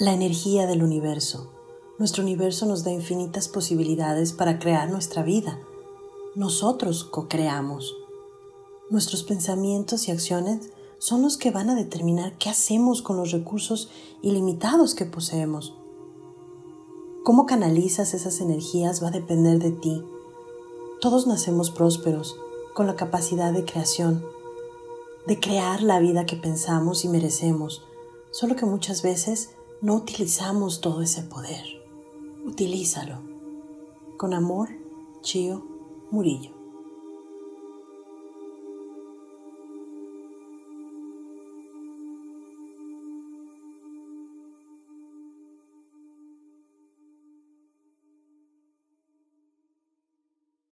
la energía del universo. Nuestro universo nos da infinitas posibilidades para crear nuestra vida. Nosotros co-creamos. Nuestros pensamientos y acciones son los que van a determinar qué hacemos con los recursos ilimitados que poseemos. Cómo canalizas esas energías va a depender de ti. Todos nacemos prósperos, con la capacidad de creación, de crear la vida que pensamos y merecemos, solo que muchas veces no utilizamos todo ese poder. Utilízalo. Con amor, Chio Murillo.